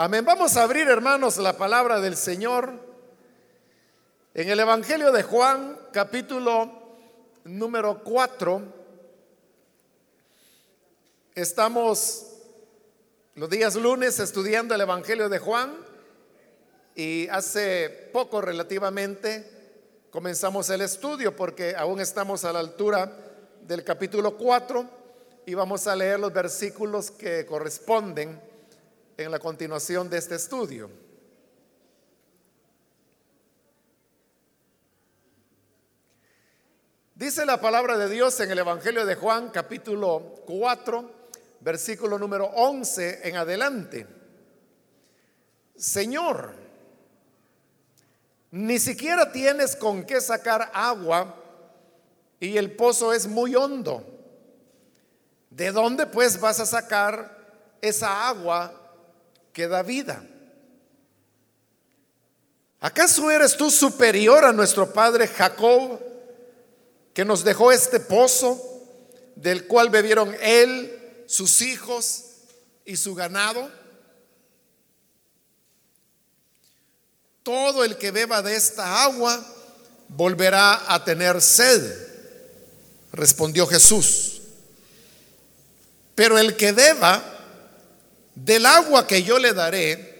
Amén. Vamos a abrir, hermanos, la palabra del Señor en el Evangelio de Juan, capítulo número 4. Estamos los días lunes estudiando el Evangelio de Juan y hace poco relativamente comenzamos el estudio porque aún estamos a la altura del capítulo 4 y vamos a leer los versículos que corresponden en la continuación de este estudio. Dice la palabra de Dios en el Evangelio de Juan capítulo 4, versículo número 11 en adelante. Señor, ni siquiera tienes con qué sacar agua y el pozo es muy hondo. ¿De dónde pues vas a sacar esa agua que da vida. ¿Acaso eres tú superior a nuestro padre Jacob, que nos dejó este pozo, del cual bebieron él, sus hijos y su ganado? Todo el que beba de esta agua volverá a tener sed, respondió Jesús. Pero el que beba del agua que yo le daré,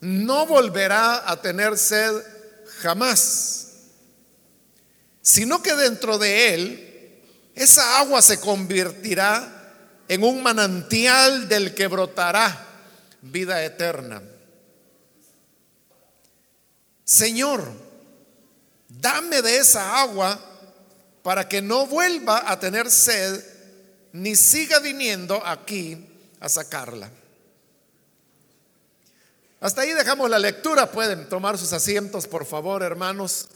no volverá a tener sed jamás, sino que dentro de él esa agua se convertirá en un manantial del que brotará vida eterna. Señor, dame de esa agua para que no vuelva a tener sed ni siga viniendo aquí a sacarla. Hasta ahí dejamos la lectura. Pueden tomar sus asientos, por favor, hermanos.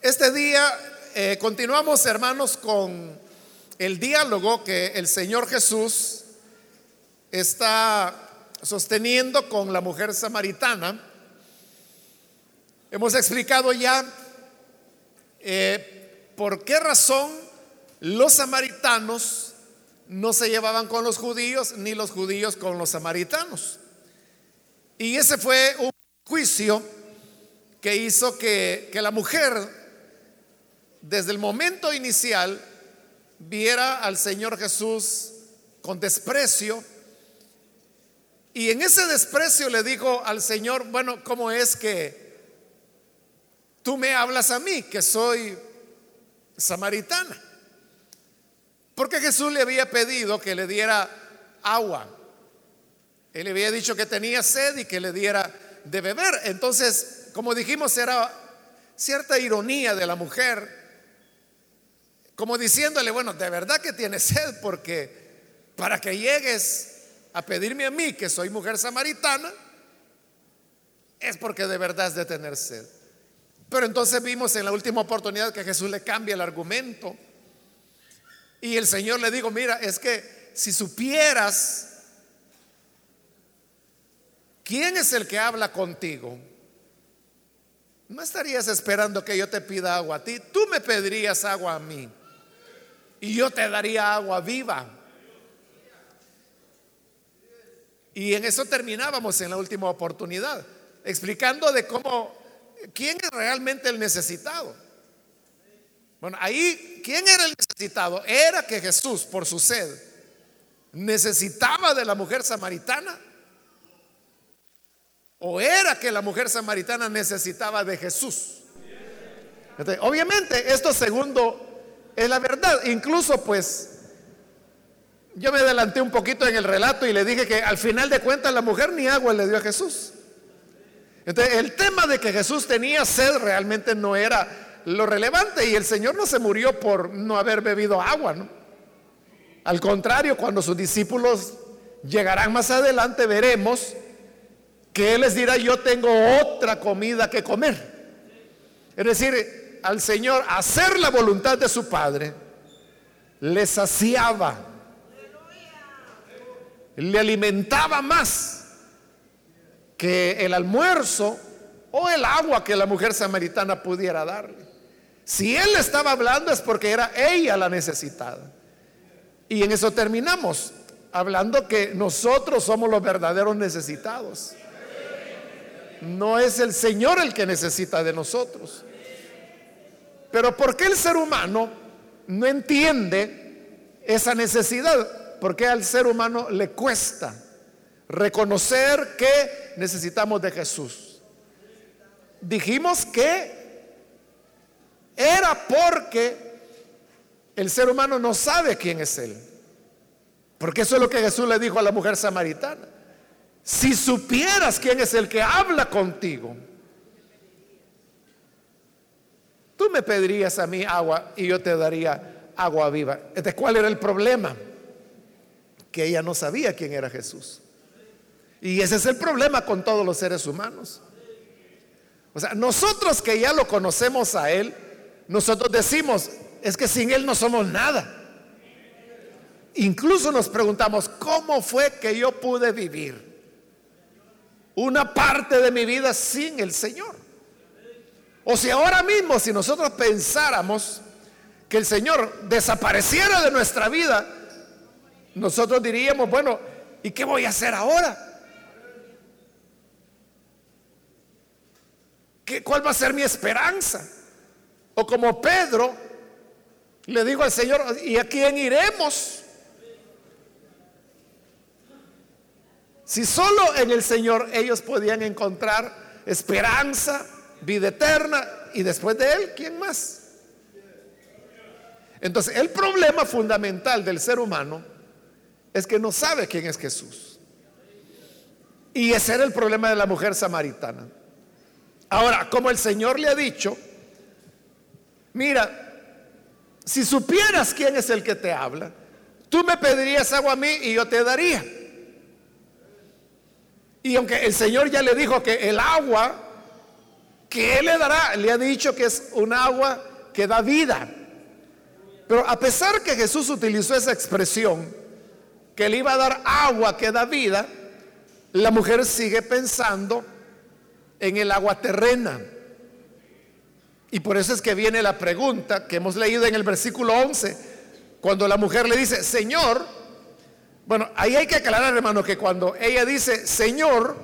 Este día eh, continuamos, hermanos, con el diálogo que el Señor Jesús está sosteniendo con la mujer samaritana. Hemos explicado ya eh, por qué razón los samaritanos no se llevaban con los judíos, ni los judíos con los samaritanos. Y ese fue un juicio que hizo que, que la mujer, desde el momento inicial, viera al Señor Jesús con desprecio. Y en ese desprecio le dijo al Señor, bueno, ¿cómo es que tú me hablas a mí, que soy samaritana? Porque Jesús le había pedido que le diera agua. Él le había dicho que tenía sed y que le diera de beber. Entonces, como dijimos, era cierta ironía de la mujer, como diciéndole, bueno, de verdad que tiene sed, porque para que llegues a pedirme a mí, que soy mujer samaritana, es porque de verdad es de tener sed. Pero entonces vimos en la última oportunidad que Jesús le cambia el argumento y el Señor le dijo, mira, es que si supieras quién es el que habla contigo, no estarías esperando que yo te pida agua a ti, tú me pedirías agua a mí y yo te daría agua viva. Y en eso terminábamos en la última oportunidad, explicando de cómo, quién es realmente el necesitado. Bueno, ahí, ¿quién era el necesitado? Era que Jesús, por su sed, necesitaba de la mujer samaritana. ¿O era que la mujer samaritana necesitaba de Jesús? obviamente, esto segundo es la verdad. Incluso, pues, yo me adelanté un poquito en el relato y le dije que al final de cuentas la mujer ni agua le dio a Jesús. Entonces, el tema de que Jesús tenía sed realmente no era lo relevante y el Señor no se murió por no haber bebido agua, ¿no? Al contrario, cuando sus discípulos llegarán más adelante, veremos que Él les dirá, yo tengo otra comida que comer. Es decir, al Señor hacer la voluntad de su Padre, le saciaba, le alimentaba más que el almuerzo o el agua que la mujer samaritana pudiera darle. Si él estaba hablando es porque era ella la necesitada. Y en eso terminamos. hablando que nosotros somos los verdaderos necesitados. No es el Señor el que necesita de nosotros. Pero ¿por qué el ser humano no entiende esa necesidad? Porque al ser humano le cuesta reconocer que necesitamos de Jesús. Dijimos que era porque el ser humano no sabe quién es Él. Porque eso es lo que Jesús le dijo a la mujer samaritana. Si supieras quién es el que habla contigo, tú me pedirías a mí agua y yo te daría agua viva. Este, ¿Cuál era el problema? Que ella no sabía quién era Jesús. Y ese es el problema con todos los seres humanos. O sea, nosotros que ya lo conocemos a Él, nosotros decimos, es que sin Él no somos nada. Incluso nos preguntamos, ¿cómo fue que yo pude vivir una parte de mi vida sin el Señor? O si ahora mismo, si nosotros pensáramos que el Señor desapareciera de nuestra vida, nosotros diríamos, bueno, ¿y qué voy a hacer ahora? ¿Qué, ¿Cuál va a ser mi esperanza? O como Pedro le digo al Señor, ¿y a quién iremos? Si solo en el Señor ellos podían encontrar esperanza, vida eterna y después de Él, ¿quién más? Entonces, el problema fundamental del ser humano es que no sabe quién es Jesús. Y ese era el problema de la mujer samaritana. Ahora, como el Señor le ha dicho, mira, si supieras quién es el que te habla, tú me pedirías agua a mí y yo te daría. Y aunque el Señor ya le dijo que el agua que Él le dará, le ha dicho que es un agua que da vida. Pero a pesar que Jesús utilizó esa expresión, que le iba a dar agua que da vida, la mujer sigue pensando en el agua terrena. Y por eso es que viene la pregunta que hemos leído en el versículo 11, cuando la mujer le dice, Señor, bueno, ahí hay que aclarar, hermano, que cuando ella dice Señor,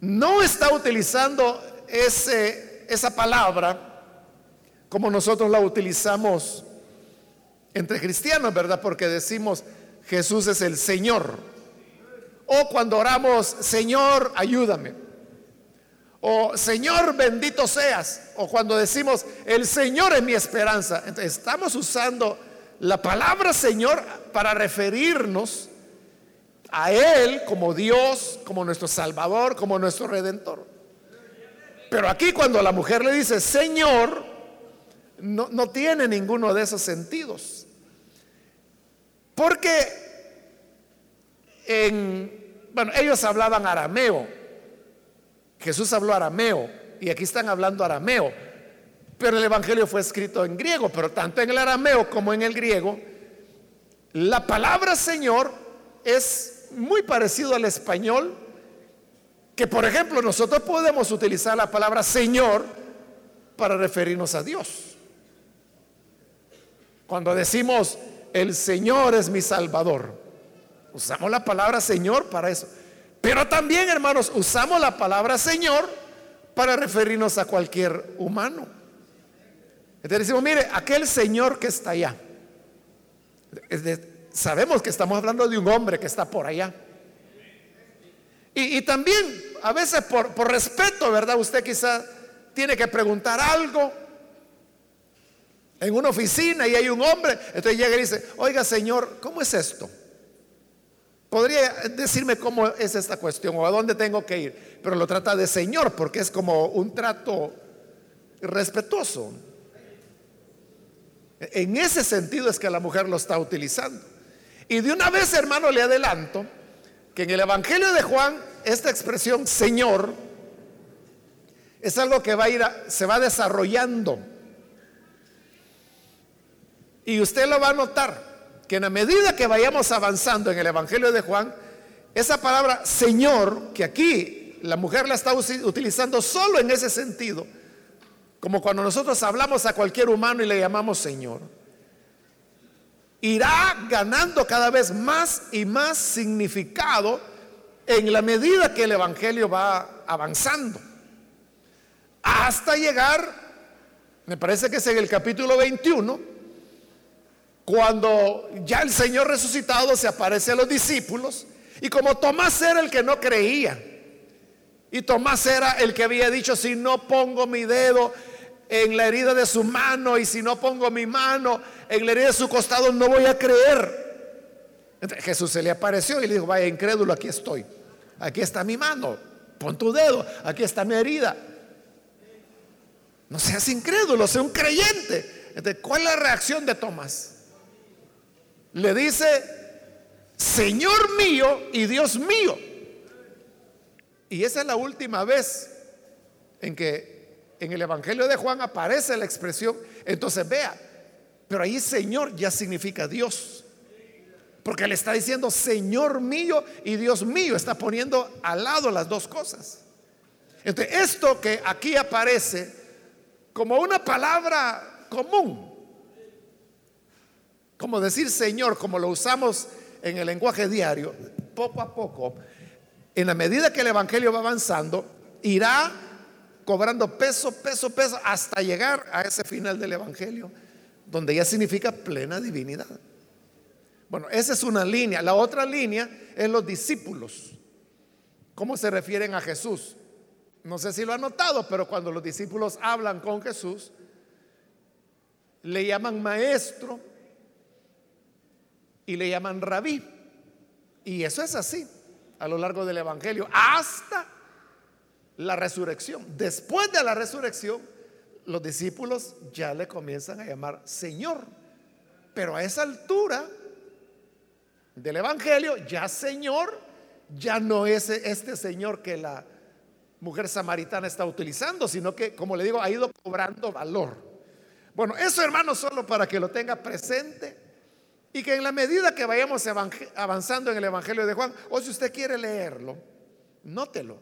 no está utilizando ese, esa palabra como nosotros la utilizamos entre cristianos, ¿verdad? Porque decimos Jesús es el Señor. O cuando oramos, Señor, ayúdame. O Señor, bendito seas. O cuando decimos, el Señor es mi esperanza. Entonces, estamos usando la palabra Señor para referirnos a Él como Dios, como nuestro Salvador, como nuestro Redentor. Pero aquí cuando la mujer le dice Señor, no, no tiene ninguno de esos sentidos. Porque en, bueno, ellos hablaban arameo. Jesús habló arameo y aquí están hablando arameo. Pero el Evangelio fue escrito en griego, pero tanto en el arameo como en el griego, la palabra Señor es muy parecido al español, que por ejemplo nosotros podemos utilizar la palabra Señor para referirnos a Dios. Cuando decimos, el Señor es mi Salvador, usamos la palabra Señor para eso. Pero también, hermanos, usamos la palabra Señor para referirnos a cualquier humano. Entonces decimos, mire, aquel señor que está allá. sabemos que estamos hablando de un hombre que está por allá. Y, también, a veces por, por respeto, ¿verdad? Usted quizá tiene que preguntar algo en una oficina y hay un hombre. Entonces llega y dice, oiga señor, ¿cómo es esto? ¿Podría decirme cómo es esta cuestión o a dónde tengo que ir? Pero lo trata de señor porque es como un trato respetuoso. En ese sentido es que la mujer lo está utilizando. Y de una vez, hermano, le adelanto que en el Evangelio de Juan, esta expresión Señor es algo que va a ir, se va desarrollando. Y usted lo va a notar, que en la medida que vayamos avanzando en el Evangelio de Juan, esa palabra Señor, que aquí la mujer la está utilizando solo en ese sentido, como cuando nosotros hablamos a cualquier humano y le llamamos Señor. irá ganando cada vez más y más significado en la medida que el Evangelio va avanzando. Hasta llegar, me parece que es en el capítulo 21, cuando ya el Señor resucitado se aparece a los discípulos y como Tomás era el que no creía, y Tomás era el que había dicho, si no pongo mi dedo en la herida de su mano y si no pongo mi mano en la herida de su costado, no voy a creer. Entonces, Jesús se le apareció y le dijo, vaya incrédulo, aquí estoy. Aquí está mi mano, pon tu dedo, aquí está mi herida. No seas incrédulo, sea un creyente. ¿cuál es la reacción de Tomás? Le dice, Señor mío y Dios mío. Y esa es la última vez en que en el Evangelio de Juan aparece la expresión. Entonces vea, pero ahí Señor ya significa Dios. Porque le está diciendo Señor mío y Dios mío. Está poniendo al lado las dos cosas. Entonces, esto que aquí aparece como una palabra común, como decir Señor, como lo usamos en el lenguaje diario, poco a poco, en la medida que el Evangelio va avanzando, irá cobrando peso, peso, peso, hasta llegar a ese final del Evangelio, donde ya significa plena divinidad. Bueno, esa es una línea. La otra línea es los discípulos. ¿Cómo se refieren a Jesús? No sé si lo han notado, pero cuando los discípulos hablan con Jesús, le llaman maestro y le llaman rabí. Y eso es así a lo largo del Evangelio, hasta la resurrección. Después de la resurrección, los discípulos ya le comienzan a llamar Señor. Pero a esa altura del Evangelio, ya Señor, ya no es este Señor que la mujer samaritana está utilizando, sino que, como le digo, ha ido cobrando valor. Bueno, eso hermano, solo para que lo tenga presente y que en la medida que vayamos avanzando en el Evangelio de Juan, o si usted quiere leerlo, nótelo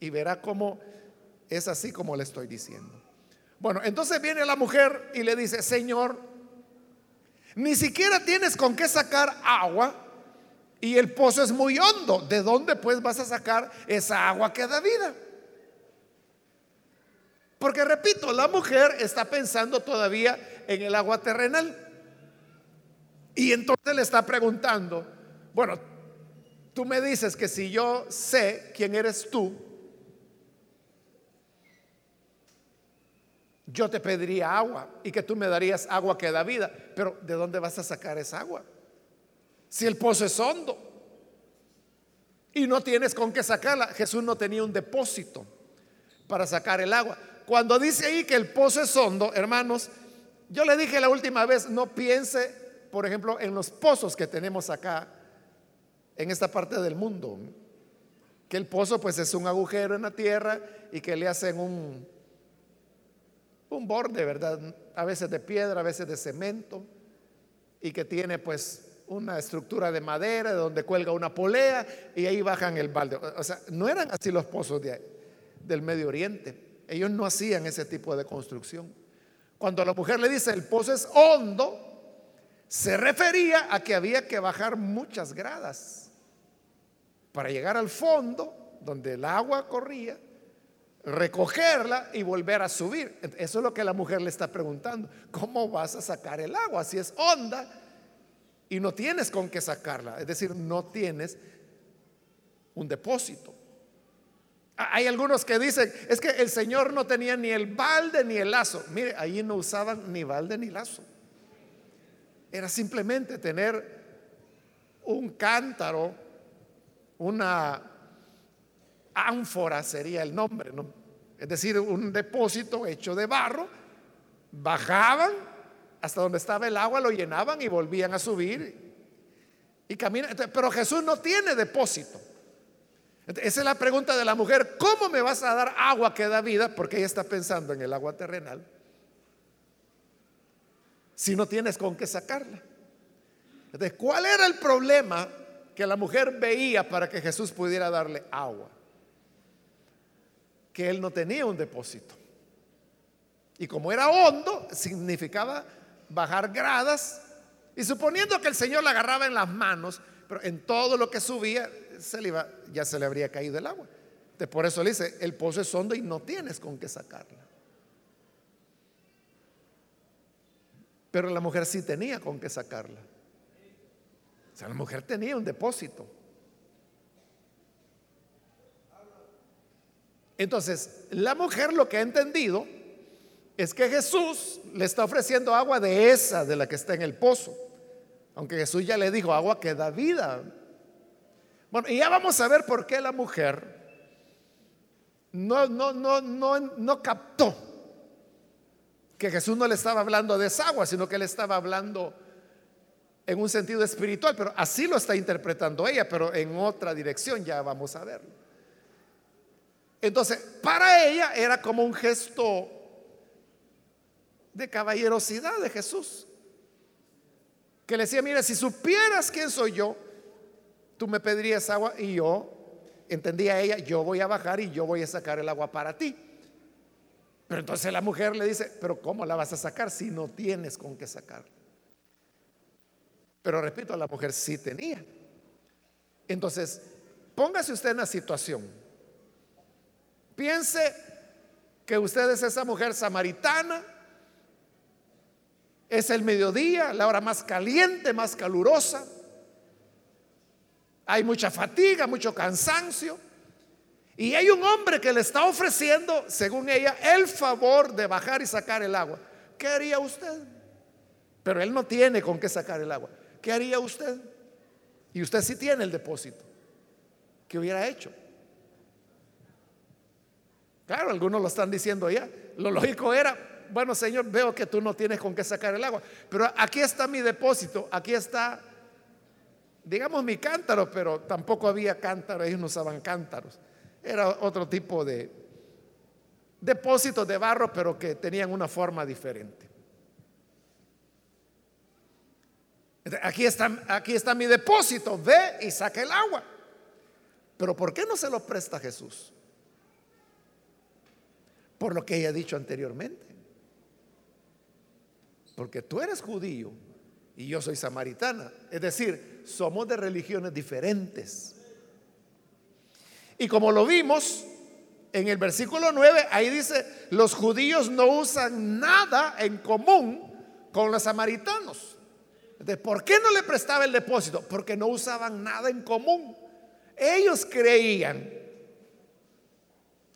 y verá cómo es así como le estoy diciendo. Bueno, entonces viene la mujer y le dice, Señor, ni siquiera tienes con qué sacar agua y el pozo es muy hondo. ¿De dónde pues vas a sacar esa agua que da vida? Porque repito, la mujer está pensando todavía en el agua terrenal. Y entonces le está preguntando, bueno, tú me dices que si yo sé quién eres tú, yo te pediría agua y que tú me darías agua que da vida. Pero ¿de dónde vas a sacar esa agua? Si el pozo es hondo y no tienes con qué sacarla, Jesús no tenía un depósito para sacar el agua. Cuando dice ahí que el pozo es hondo, hermanos, yo le dije la última vez, no piense por ejemplo, en los pozos que tenemos acá, en esta parte del mundo. Que el pozo pues es un agujero en la tierra y que le hacen un, un borde, ¿verdad? A veces de piedra, a veces de cemento y que tiene pues una estructura de madera donde cuelga una polea y ahí bajan el balde. O sea, no eran así los pozos de, del Medio Oriente. Ellos no hacían ese tipo de construcción. Cuando la mujer le dice el pozo es hondo, se refería a que había que bajar muchas gradas para llegar al fondo donde el agua corría, recogerla y volver a subir. Eso es lo que la mujer le está preguntando. ¿Cómo vas a sacar el agua si es honda y no tienes con qué sacarla? Es decir, no tienes un depósito. Hay algunos que dicen, es que el Señor no tenía ni el balde ni el lazo. Mire, ahí no usaban ni balde ni lazo. Era simplemente tener un cántaro, una ánfora sería el nombre, ¿no? Es decir, un depósito hecho de barro, bajaban hasta donde estaba el agua, lo llenaban y volvían a subir y caminan. Pero Jesús no tiene depósito. Esa es la pregunta de la mujer, ¿cómo me vas a dar agua que da vida? Porque ella está pensando en el agua terrenal si no tienes con qué sacarla. Entonces, ¿cuál era el problema que la mujer veía para que Jesús pudiera darle agua? Que él no tenía un depósito. Y como era hondo, significaba bajar gradas Y suponiendo que el Señor la agarraba en las manos, pero en todo lo que subía, se le ya se le habría caído el agua. por eso le dice, el pozo es hondo y no tienes con qué sacarla. Pero la mujer sí tenía con qué sacarla. O sea, la mujer tenía un depósito. Entonces, la mujer lo que ha entendido es que Jesús le está ofreciendo agua de esa, de la que está en el pozo. Aunque Jesús ya le dijo agua que da vida. Bueno, y ya vamos a ver por qué la mujer no, no, no, no, no captó que Jesús no le estaba hablando de esa agua, sino que le estaba hablando en un sentido espiritual, pero así lo está interpretando ella, pero en otra dirección ya vamos a verlo. Entonces, para ella era como un gesto de caballerosidad de Jesús. Que le decía, mira, si supieras quién soy yo, tú me pedirías agua y yo, entendía ella, yo voy a bajar y yo voy a sacar el agua para ti. Pero entonces la mujer le dice, pero ¿cómo la vas a sacar si no tienes con qué sacar? Pero repito, la mujer sí tenía. Entonces, póngase usted en la situación. Piense que usted es esa mujer samaritana, es el mediodía, la hora más caliente, más calurosa, hay mucha fatiga, mucho cansancio, y hay un hombre que le está ofreciendo, según ella, el favor de bajar y sacar el agua. ¿Qué haría usted? Pero él no tiene con qué sacar el agua. ¿Qué haría usted? Y usted sí tiene el depósito. ¿Qué hubiera hecho? Claro, algunos lo están diciendo ya. Lo lógico era, bueno Señor, veo que tú no tienes con qué sacar el agua, pero aquí está mi depósito, aquí está, digamos mi cántaro, pero tampoco había cántaro, ellos no usaban cántaros. Era otro tipo de depósitos de barro, pero que tenían una forma diferente. Aquí está, aquí está mi depósito, ve y saca el agua. Pero ¿por qué no se lo presta Jesús? por lo que ella ha dicho anteriormente. Porque tú eres judío y yo soy samaritana. Es decir, somos de religiones diferentes. Y como lo vimos en el versículo 9, ahí dice, los judíos no usan nada en común con los samaritanos. ¿De por qué no le prestaba el depósito? Porque no usaban nada en común. Ellos creían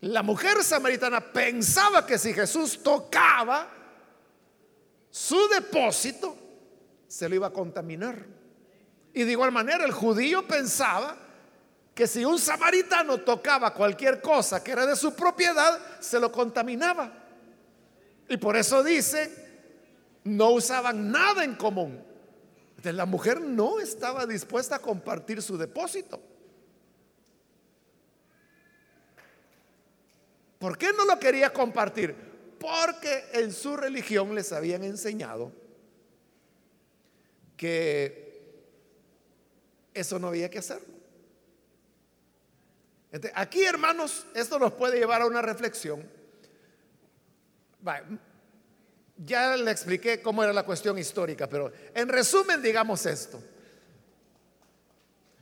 la mujer samaritana pensaba que si Jesús tocaba su depósito, se lo iba a contaminar. Y de igual manera el judío pensaba que si un samaritano tocaba cualquier cosa que era de su propiedad, se lo contaminaba. Y por eso dice, no usaban nada en común. la mujer no estaba dispuesta a compartir su depósito. ¿Por qué no lo quería compartir? Porque en su religión les habían enseñado que eso no había que hacerlo. Aquí, hermanos, esto nos puede llevar a una reflexión. ya le expliqué cómo era la cuestión histórica, pero en resumen, digamos esto.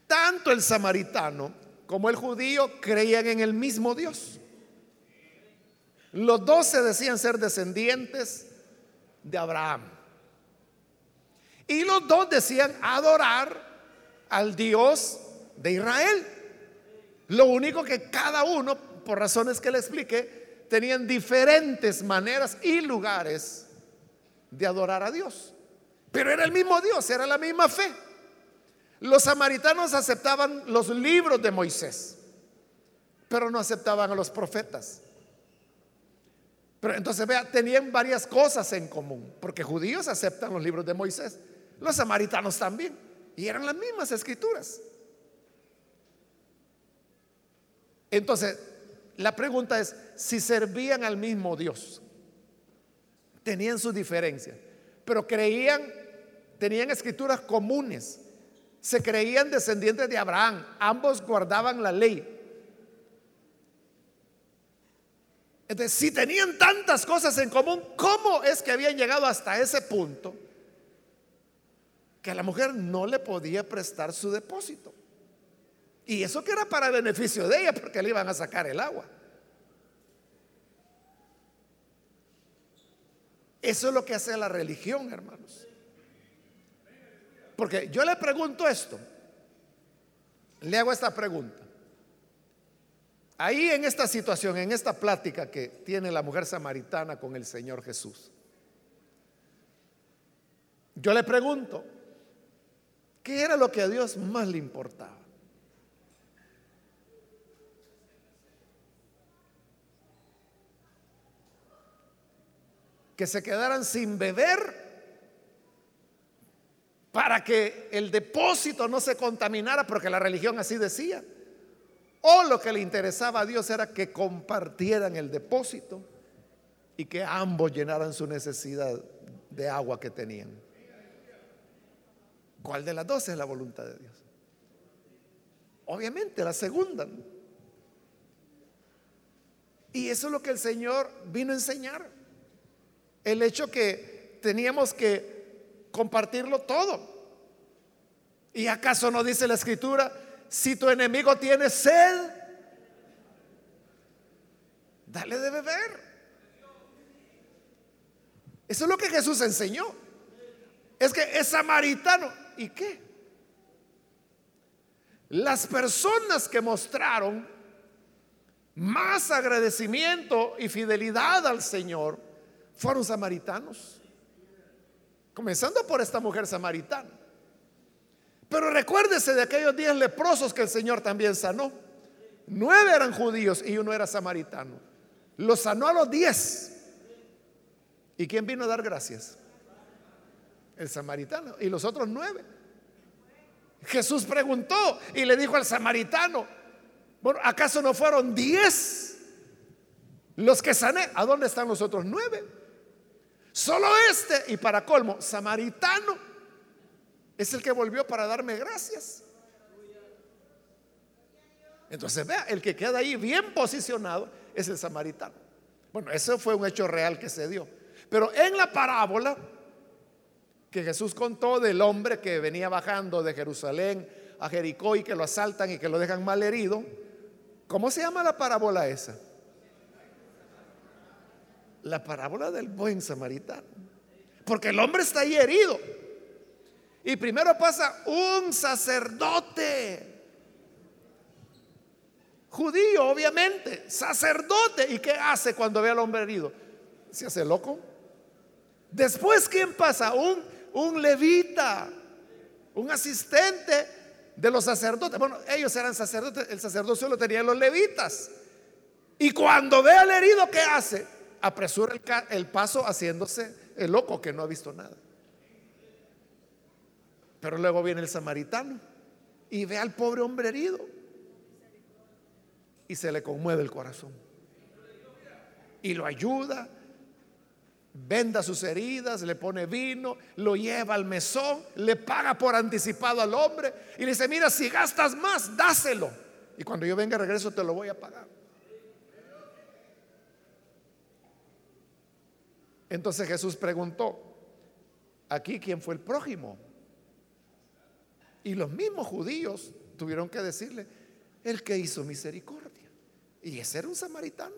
Tanto el samaritano como el judío creían en el mismo Dios. Los dos se decían ser descendientes de Abraham. Y los dos decían adorar al Dios de Israel. Lo único que cada uno, por razones que le expliqué, tenían diferentes maneras y lugares de adorar a Dios. Pero era el mismo Dios, era la misma fe. Los samaritanos aceptaban los libros de Moisés, pero no aceptaban a los profetas. Pero entonces vea, tenían varias cosas en común, porque judíos aceptan los libros de Moisés, los samaritanos también, y eran las mismas escrituras. Entonces, la pregunta es, si servían al mismo Dios, tenían sus diferencias, pero creían, tenían escrituras comunes, se creían descendientes de Abraham, ambos guardaban la ley, Entonces, si tenían tantas cosas en común, ¿cómo es que habían llegado hasta ese punto que la mujer no le podía prestar su depósito. Y eso que era para beneficio de ella, porque le iban a sacar el agua. Eso es lo que hace la religión, hermanos. Porque yo le pregunto esto, le hago esta pregunta. Ahí en esta situación, en esta plática que tiene la mujer samaritana con el Señor Jesús, yo le pregunto, ¿qué era lo que a Dios más le importaba? Que se quedaran sin beber para que el depósito no se contaminara, porque la religión así decía. O lo que le interesaba a Dios era que compartieran el depósito y que ambos llenaran su necesidad de agua que tenían. ¿Cuál de las dos es la voluntad de Dios? Obviamente la segunda. Y eso es lo que el Señor vino a enseñar. El hecho que teníamos que compartirlo todo. ¿Y acaso no dice la escritura, si tu enemigo tiene sed, dale de beber? Eso es lo que Jesús enseñó. Es que es samaritano. ¿Y qué? Las personas que mostraron más agradecimiento y fidelidad al Señor fueron samaritanos. Comenzando por esta mujer samaritana. Pero recuérdese de aquellos días leprosos que el Señor también sanó. Nueve eran judíos y uno era samaritano. Los sanó a los diez. ¿Y quién vino a dar gracias? El samaritano. Y los otros nueve. Jesús preguntó y le dijo al samaritano, bueno, ¿acaso no fueron diez los que sané? ¿A dónde están los otros nueve? Solo este, y para colmo, samaritano, es el que volvió para darme gracias. Entonces, vea, el que queda ahí bien posicionado es el samaritano. Bueno, eso fue un hecho real que se dio. Pero en la parábola que Jesús contó del hombre que venía bajando de Jerusalén a Jericó y que lo asaltan y que lo dejan mal herido, ¿cómo se llama la parábola esa? La parábola del buen samaritano. Porque el hombre está ahí herido. Y primero pasa un sacerdote. Judío, obviamente. Sacerdote. ¿Y qué hace cuando ve al hombre herido? Se hace loco. Después, ¿quién pasa? Un, un levita. Un asistente de los sacerdotes. Bueno, ellos eran sacerdotes. El sacerdote solo tenía los levitas. Y cuando ve al herido, ¿qué hace? Apresura el, paso haciéndose el loco que no ha visto nada. Pero luego viene el samaritano y ve al pobre hombre herido y se le conmueve el corazón. Y lo ayuda, venda sus heridas, le pone vino, lo lleva al mesón, le paga por anticipado al hombre y le dice, mira, si gastas más, dáselo. Y cuando yo venga regreso te lo voy a pagar. Entonces Jesús preguntó, aquí quién fue el prójimo. Y los mismos judíos tuvieron que decirle, el que hizo misericordia. Y ese era un samaritano.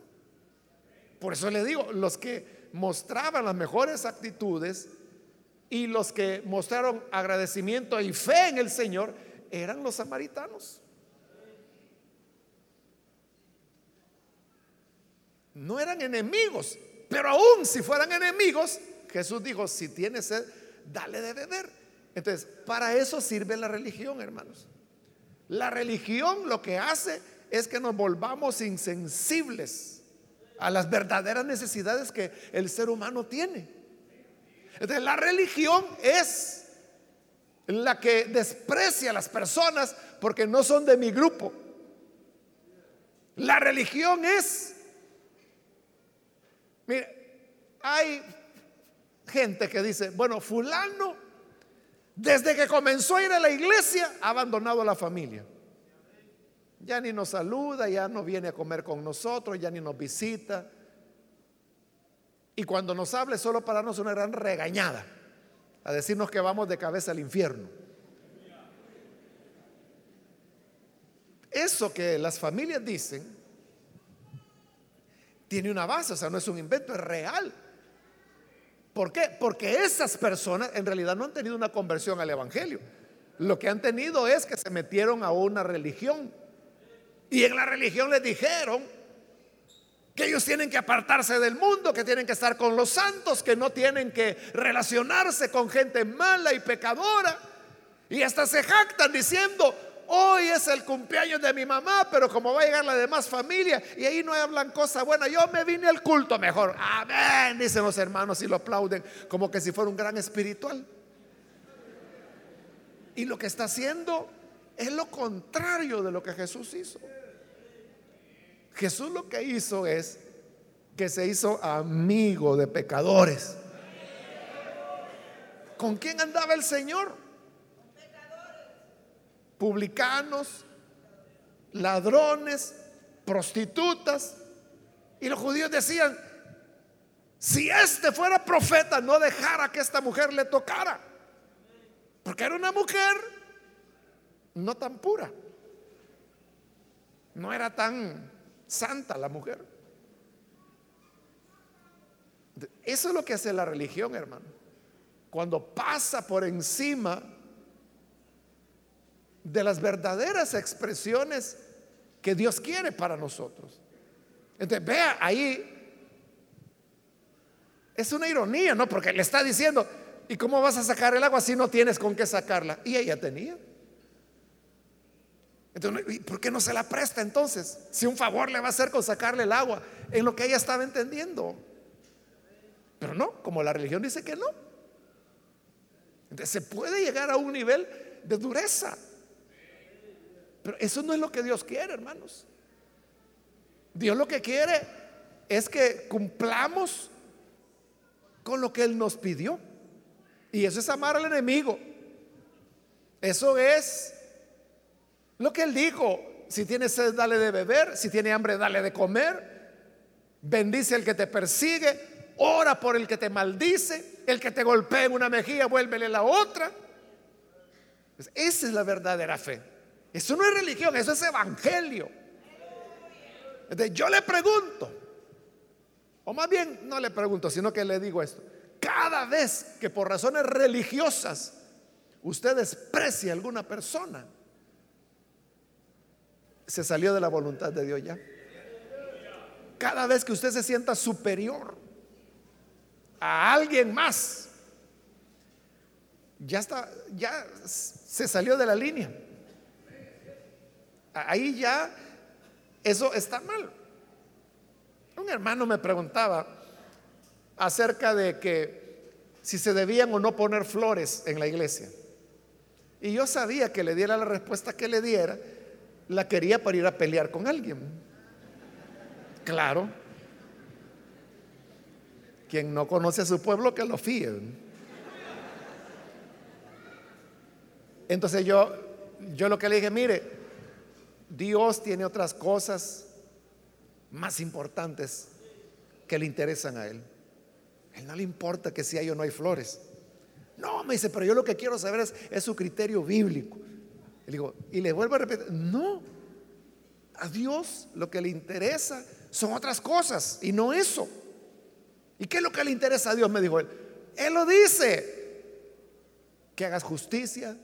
Por eso le digo, los que mostraban las mejores actitudes y los que mostraron agradecimiento y fe en el Señor eran los samaritanos. No eran enemigos, pero aún si fueran enemigos, Jesús dijo, si tienes sed, dale de beber. Entonces, para eso sirve la religión, hermanos. La religión lo que hace es que nos volvamos insensibles a las verdaderas necesidades que el ser humano tiene. Entonces, la religión es la que desprecia a las personas porque no son de mi grupo. La religión es Mire, hay gente que dice, bueno, fulano, desde que comenzó a ir a la iglesia, ha abandonado a la familia. Ya ni nos saluda, ya no viene a comer con nosotros, ya ni nos visita. Y cuando nos habla solo para darnos una gran regañada. a decirnos que vamos de cabeza al infierno. Eso que las familias dicen tiene una base, o sea, no es un invento, es real. ¿Por qué? Porque esas personas en realidad no han tenido una conversión al Evangelio. Lo que han tenido es que se metieron a una religión. Y en la religión les dijeron que ellos tienen que apartarse del mundo, que tienen que estar con los santos, que no tienen que relacionarse con gente mala y pecadora. Y hasta se jactan diciendo, hoy es el cumpleaños de mi mamá, pero como va a llegar la demás familia y ahí no hablan cosa buena, yo me vine al culto mejor. Amén, dicen los hermanos y lo aplauden como que si fuera un gran espiritual. Y lo que está haciendo es lo contrario de lo que Jesús hizo. Jesús lo que hizo es que se hizo amigo de pecadores. ¿Con quién andaba el Señor? Publicanos, ladrones, prostitutas. Y los judíos decían, si este fuera profeta, no dejara que esta mujer le tocara. Porque era una mujer no tan pura. No era tan santa la mujer. Eso es lo que hace la religión, hermano. Cuando pasa por encima de las verdaderas expresiones que Dios quiere para nosotros. Entonces, vea, ahí es una ironía, ¿no? Porque le está diciendo, ¿y cómo vas a sacar el agua si no tienes con qué sacarla? Y ella tenía. Entonces, ¿por qué no se la presta entonces? Si un favor le va a hacer con sacarle el agua en lo que ella estaba entendiendo. Pero no, como la religión dice que no. Entonces se puede llegar a un nivel de dureza. Pero eso no es lo que Dios quiere, hermanos. Dios lo que quiere es que cumplamos con lo que Él nos pidió. Y eso es amar al enemigo. Eso es lo que él dijo, si tienes sed, dale de beber, si tiene hambre, dale de comer. Bendice al que te persigue, ora por el que te maldice, el que te golpea en una mejilla, vuélvele la otra. Pues esa es la verdadera fe. Eso no es religión, eso es evangelio. yo le pregunto, o más bien no le pregunto, sino que le digo esto. Cada vez que por razones religiosas usted desprecia a alguna persona, se salió de la voluntad de Dios ya. Cada vez que usted se sienta superior a alguien más, ya está, ya se salió de la línea. Ahí ya eso está mal. Un hermano me preguntaba acerca de que si se debían o no poner flores en la iglesia. Y yo sabía que le diera la respuesta que le diera, la quería para ir a pelear con alguien. Claro. Quien no conoce a su pueblo, que lo fíe. Entonces yo, yo lo que le dije, mire, Dios tiene otras cosas más importantes que le interesan a Él. Él no le importa que si hay o no hay flores. No, me dice, pero yo lo que quiero saber es, su criterio bíblico. Y le, digo, y le vuelvo a repetir, no, a Dios lo que le interesa son otras cosas y no eso. ¿Y qué es lo que le interesa a Dios? Me dijo él. Él lo dice, que hagas justicia,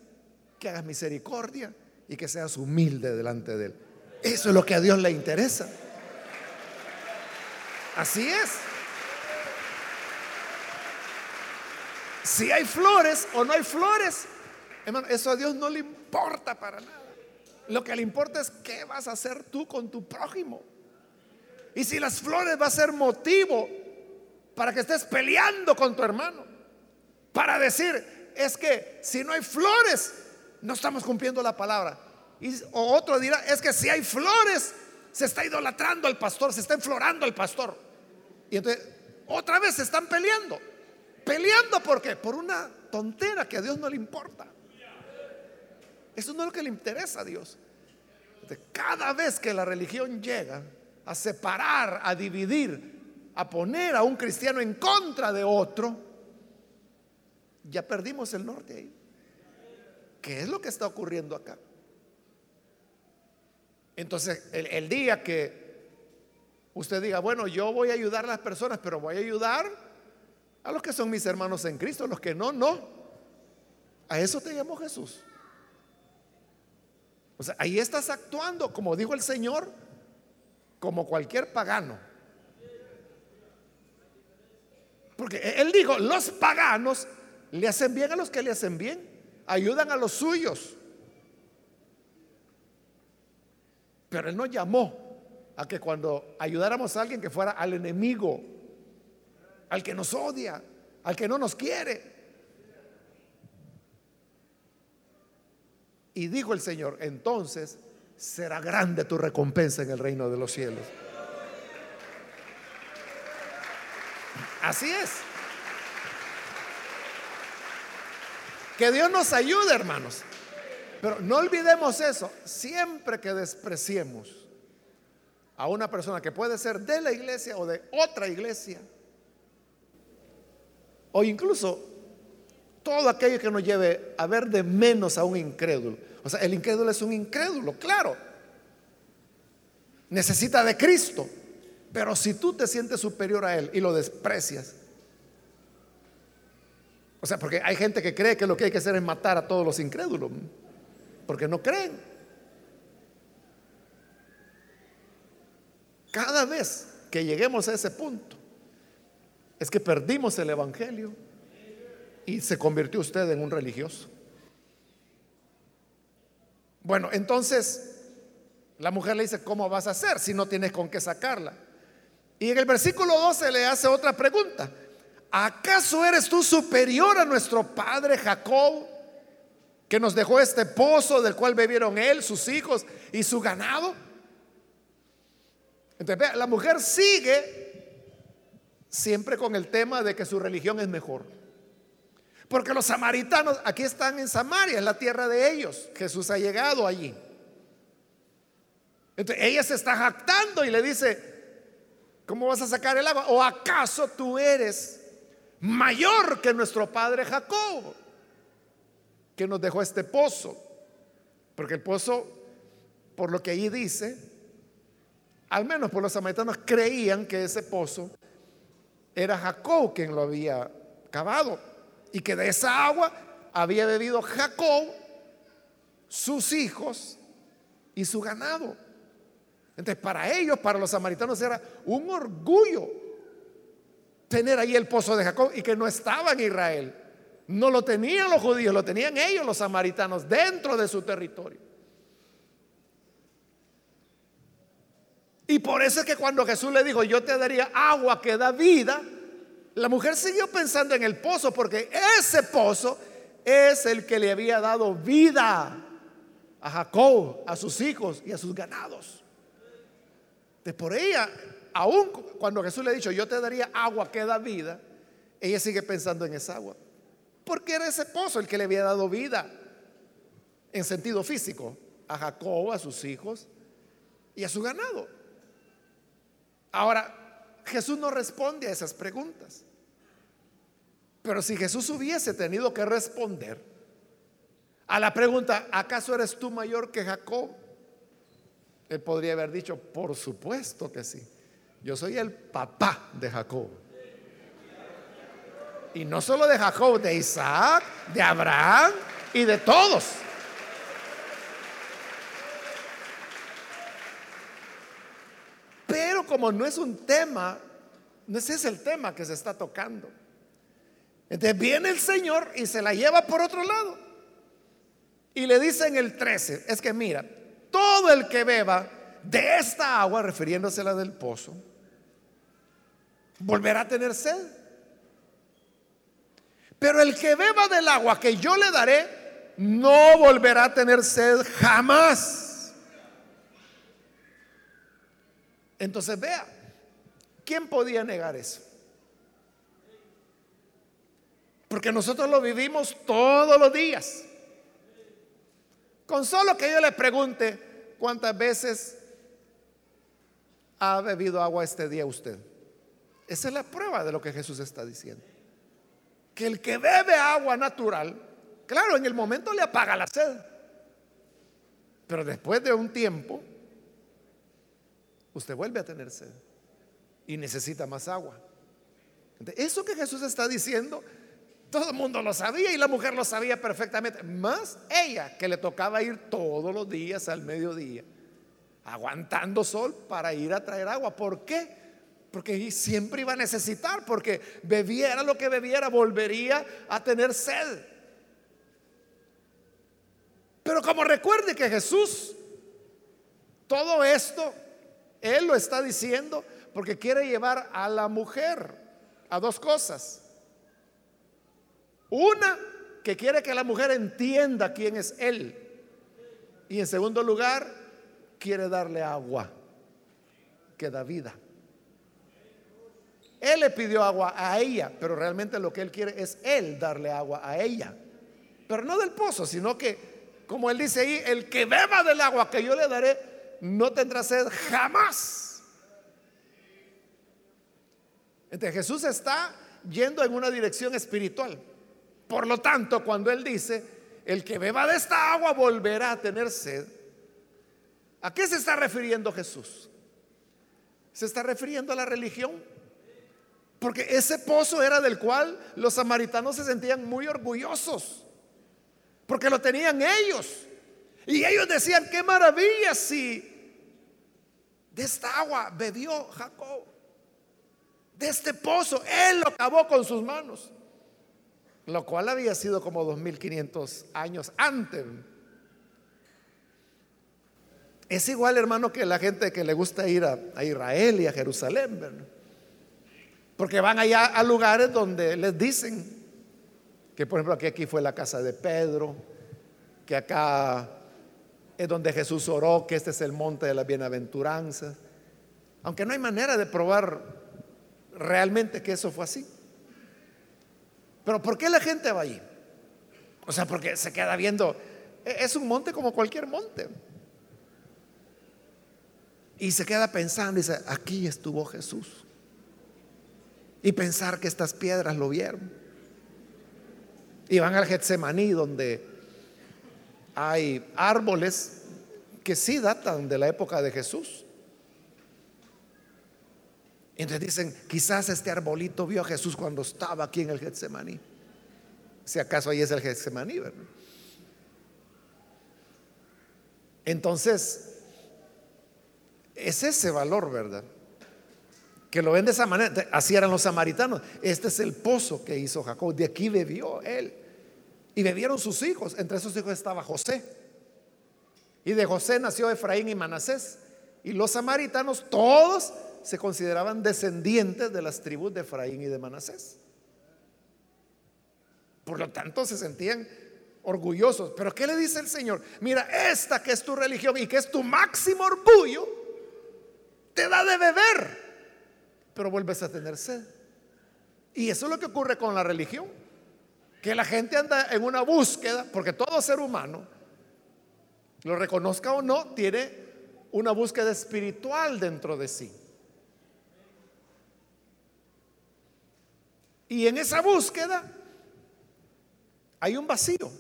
que hagas misericordia y que seas humilde delante de Él. Eso es lo que a Dios le interesa. Así es. Si hay flores o no hay flores, Hermano, eso a Dios no le importa para nada. Lo que le importa es qué vas a hacer tú con tu prójimo. Y si las flores va a ser motivo para que estés peleando con tu hermano. Para decir, es que si no hay flores, no estamos cumpliendo la palabra. Y, otro dirá, es que si hay flores, se está idolatrando al pastor, se está enflorando al pastor. Y entonces, otra vez se están peleando. Peleando por qué? Por una tontera que a Dios no le importa. Eso no es lo que le interesa a Dios. Cada vez que la religión llega a separar, a dividir, a poner a un cristiano en contra de otro, ya perdimos el norte ahí. ¿Qué es lo que está ocurriendo acá? Entonces, el, día que usted diga, bueno, yo voy a ayudar a las personas, pero voy a ayudar a los que son mis hermanos en Cristo, los que no, no. A eso te llamó Jesús. O sea, ahí estás actuando, como dijo el Señor, como cualquier pagano. Porque Él dijo, los paganos le hacen bien a los que le hacen bien, ayudan a los suyos. Pero Él nos llamó a que cuando ayudáramos a alguien que fuera al enemigo, al que nos odia, al que no nos quiere. Y dijo el Señor, entonces será grande tu recompensa en el reino de los cielos. Así es. Que Dios nos ayude, hermanos. Pero no olvidemos eso. Siempre que despreciemos a una persona que puede ser de la iglesia o de otra iglesia, o incluso todo aquello que nos lleve a ver de menos a un incrédulo. O sea, el incrédulo es un incrédulo, claro. Necesita de Cristo. Pero si tú te sientes superior a Él y lo desprecias, o sea, porque hay gente que cree que lo que hay que hacer es matar a todos los incrédulos porque no creen. Cada vez que lleguemos a ese punto, es que perdimos el Evangelio y se convirtió usted en un religioso. Bueno, entonces la mujer le dice, ¿cómo vas a hacer si no tienes con qué sacarla? Y en el versículo 12 le hace otra pregunta. ¿Acaso eres tú superior a nuestro padre Jacob? que nos dejó este pozo del cual bebieron él, sus hijos y su ganado. Entonces, la mujer sigue siempre con el tema de que su religión es mejor. Porque los samaritanos aquí están en Samaria, es la tierra de ellos. Jesús ha llegado allí. Entonces, ella se está jactando y le dice, ¿cómo vas a sacar el agua? ¿O acaso tú eres mayor que nuestro padre Jacob? que nos dejó este pozo. Porque el pozo, por lo que allí dice, al menos por los samaritanos creían que ese pozo era Jacob quien lo había cavado y que de esa agua había bebido Jacob, sus hijos y su ganado. Entonces, para ellos, para los samaritanos, era un orgullo tener ahí el pozo de Jacob y que no estaba en Israel. No lo tenían los judíos, lo tenían ellos los samaritanos dentro de su territorio. Y por eso es que cuando Jesús le dijo, yo te daría agua que da vida, la mujer siguió pensando en el pozo, porque ese pozo es el que le había dado vida a Jacob, a sus hijos y a sus ganados. De por ella, aún cuando Jesús le ha dicho, yo te daría agua que da vida, ella sigue pensando en esa agua. Porque era ese pozo el que le había dado vida en sentido físico a Jacob, a sus hijos y a su ganado. Ahora, Jesús no responde a esas preguntas. Pero si Jesús hubiese tenido que responder a la pregunta, ¿acaso eres tú mayor que Jacob? Él podría haber dicho, por supuesto que sí. Yo soy el papá de Jacob. Y no solo de Jacob, de Isaac, de Abraham y de todos. Pero como no es un tema, no ese es el tema que se está tocando. Entonces viene el Señor y se la lleva por otro lado. Y le dice en el 13, es que mira, todo el que beba de esta agua, refiriéndose a la del pozo, volverá a tener sed. Pero el que beba del agua que yo le daré, no volverá a tener sed jamás. Entonces vea, ¿quién podía negar eso? Porque nosotros lo vivimos todos los días. Con solo que yo le pregunte cuántas veces ha bebido agua este día usted. Esa es la prueba de lo que Jesús está diciendo. que el que bebe agua natural, claro, en el momento le apaga la sed, pero después de un tiempo, usted vuelve a tener sed y necesita más agua. Eso que Jesús está diciendo, todo el mundo lo sabía y la mujer lo sabía perfectamente, más ella que le tocaba ir todos los días al mediodía, aguantando sol para ir a traer agua. ¿Por qué? Porque siempre iba a necesitar, porque bebiera lo que bebiera, volvería a tener sed. Pero como recuerde que Jesús, todo esto, Él lo está diciendo porque quiere llevar a la mujer a dos cosas. Una, que quiere que la mujer entienda quién es Él. Y en segundo lugar, quiere darle agua que da vida. Él le pidió agua a ella, pero realmente lo que Él quiere es Él darle agua a ella. Pero no del pozo, sino que, como Él dice ahí, el que beba del agua que yo le daré, no tendrá sed jamás. Entonces Jesús está yendo en una dirección espiritual. Por lo tanto, cuando Él dice, el que beba de esta agua volverá a tener sed, ¿a qué se está refiriendo Jesús? Se está refiriendo a la religión. Porque ese pozo era del cual los samaritanos se sentían muy orgullosos. Porque lo tenían ellos. Y ellos decían, qué maravilla si de esta agua bebió Jacob de este pozo. Él lo acabó con sus manos. Lo cual había sido como 2500 años antes. Es igual, hermano, que la gente que le gusta ir a, Israel y a Jerusalén. Porque van allá a lugares donde les dicen que, por ejemplo, que aquí fue la casa de Pedro, que acá es donde Jesús oró, que este es el monte de las bienaventuranzas. Aunque no hay manera de probar realmente que eso fue así. Pero ¿por qué la gente va allí? O sea, porque se queda viendo, e, es un monte como cualquier monte. Y se queda pensando, dice, aquí estuvo Jesús. Y pensar que estas piedras lo vieron. Y van al Getsemaní, donde hay árboles que sí datan de la época de Jesús. Entonces dicen, quizás este arbolito vio a Jesús cuando estaba aquí en el Getsemaní. Si acaso ahí es el Getsemaní, ¿verdad? Entonces, es ese valor, ¿verdad? Que lo ven de esa manera. Así eran los samaritanos. Este es el pozo que hizo Jacob. De aquí bebió él. Y bebieron sus hijos. Entre esos hijos estaba José. Y de José nació Efraín y Manasés. Y los samaritanos, todos se consideraban descendientes de las tribus de Efraín y de Manasés. Por lo tanto, se sentían orgullosos. Pero ¿qué le dice el Señor? Mira, esta que es tu religión y que es tu máximo orgullo, te da de beber, pero vuelves a tener sed. Y eso es lo que ocurre con la religión. Que la gente anda en una búsqueda, porque todo ser humano, lo reconozca o no, tiene una búsqueda espiritual dentro de sí. Y en esa búsqueda hay un vacío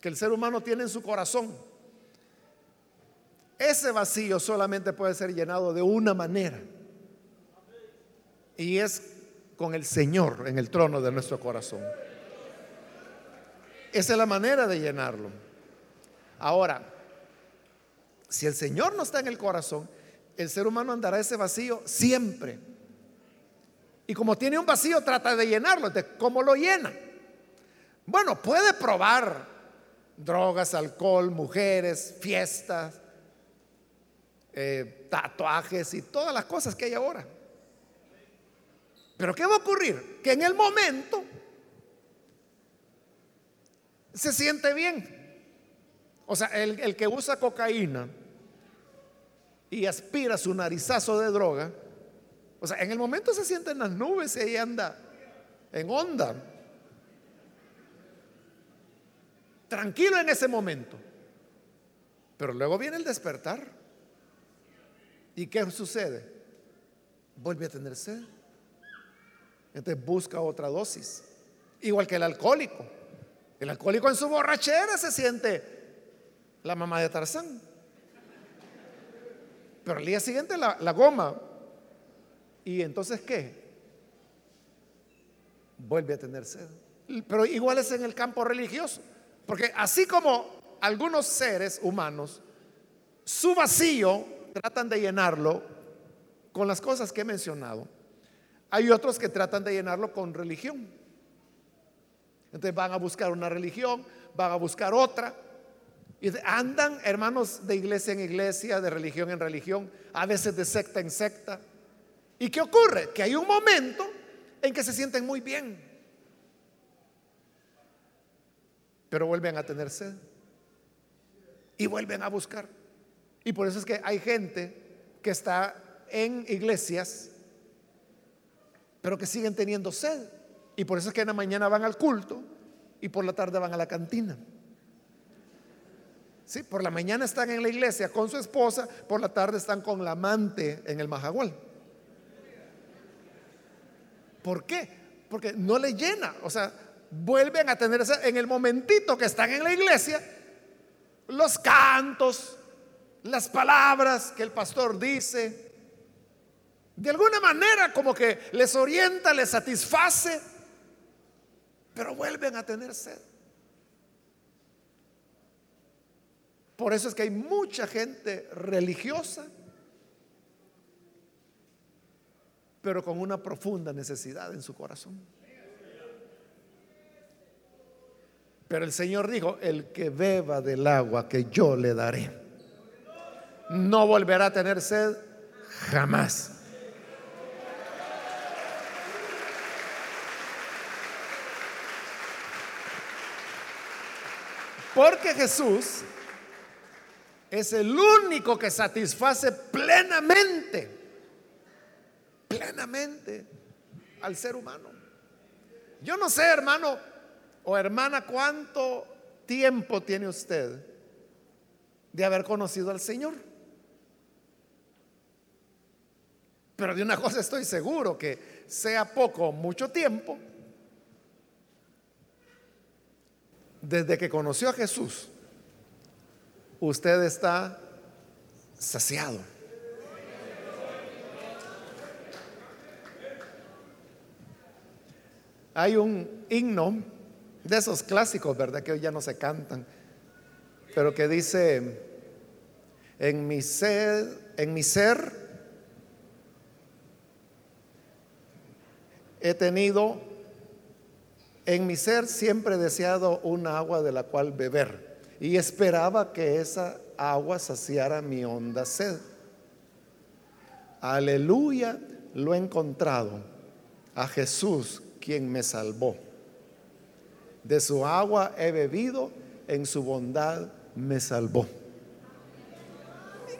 que el ser humano tiene en su corazón. Ese vacío solamente puede ser llenado de una manera. Y es con el Señor en el trono de nuestro corazón. Esa es la manera de llenarlo. Ahora, si el Señor no está en el corazón, el ser humano andará ese vacío siempre. Y como tiene un vacío, trata de llenarlo. ¿Cómo lo llena? Bueno, puede probar drogas, alcohol, mujeres, fiestas, eh, tatuajes y todas las cosas que hay ahora. Pero ¿qué va a ocurrir? Que en el momento se siente bien. O sea, el, el que usa cocaína y aspira su narizazo de droga, o sea, en el momento se siente en las nubes y ahí anda en onda. Tranquilo en ese momento. Pero luego viene el despertar. ¿Y qué sucede? Vuelve a tener sed. Entonces busca otra dosis. Igual que el alcohólico. El alcohólico en su borrachera se siente la mamá de Tarzán. Pero al día siguiente la, goma. ¿Y entonces qué? Vuelve a tener sed. Pero igual es en el campo religioso. Porque así como algunos seres humanos, su vacío tratan de llenarlo con las cosas que he mencionado, hay otros que tratan de llenarlo con religión. Entonces van a buscar una religión, van a buscar otra. Y andan, hermanos, de iglesia en iglesia, de religión en religión, a veces de secta en secta. ¿Y qué ocurre? Que hay un momento en que se sienten muy bien, pero vuelven a tener sed y vuelven a buscar. Y por eso es que hay gente que está en iglesias, pero que siguen teniendo sed. Y por eso es que en la mañana van al culto y por la tarde van a la cantina. Sí, por la mañana están en la iglesia con su esposa, por la tarde están con la amante en el majagual. ¿Por qué? Porque no le llena, o sea, vuelven a tener en el momentito que están en la iglesia los cantos, las palabras que el pastor dice, de alguna manera como que les orienta, les satisface, pero vuelven a tener sed. Por eso es que hay mucha gente religiosa, pero con una profunda necesidad en su corazón. Pero el Señor dijo, el que beba del agua que yo le daré, no volverá a tener sed jamás. Porque Jesús es el único que satisface plenamente, plenamente al ser humano. Yo no sé, hermano o hermana, cuánto tiempo tiene usted de haber conocido al Señor. Pero de una cosa estoy seguro, que sea poco o mucho tiempo, desde que conoció a Jesús, usted está saciado. Hay un himno de esos clásicos, ¿verdad? Que hoy ya no se cantan, pero que dice, en mi ser, en mi ser he tenido, en mi ser siempre he deseado una agua de la cual beber y esperaba que esa agua saciara mi honda sed. Aleluya, lo he encontrado a Jesús quien me salvó. De su agua he bebido, en su bondad me salvó.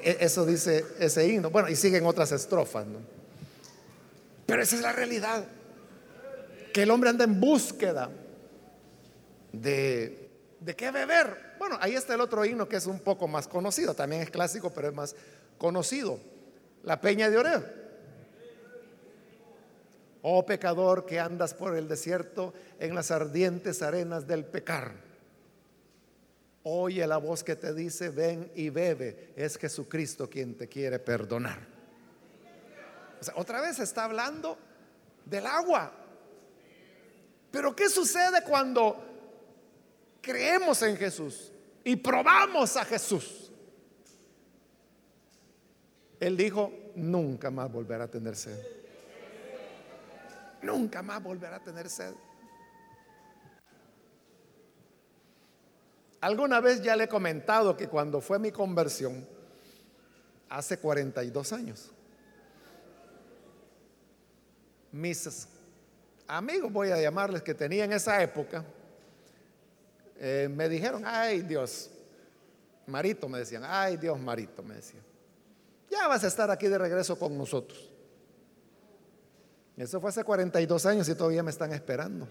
E-, eso dice ese himno. Bueno, y siguen otras estrofas, ¿no? Pero esa es la realidad que el hombre anda en búsqueda de, de qué beber. Bueno, ahí está el otro himno que es un poco más conocido, también es clásico, pero es más conocido. La Peña de Oreo. Oh pecador que andas por el desierto en las ardientes arenas del pecar. Oye la voz que te dice, ven y bebe. Es Jesucristo quien te quiere perdonar. O sea, otra vez está hablando del agua. Pero ¿qué sucede cuando creemos en Jesús y probamos a Jesús? Él dijo, nunca más volverá a tener sed. Nunca más volverá a tener sed. Alguna vez ya le he comentado que cuando fue mi conversión, hace 42 años, mis amigos, voy a llamarles, que tenía en esa época, eh, me dijeron, ay Dios, Marito, me decían, ay Dios, Marito, me decían, ya vas a estar aquí de regreso con nosotros. Eso fue hace 42 años y todavía me están esperando.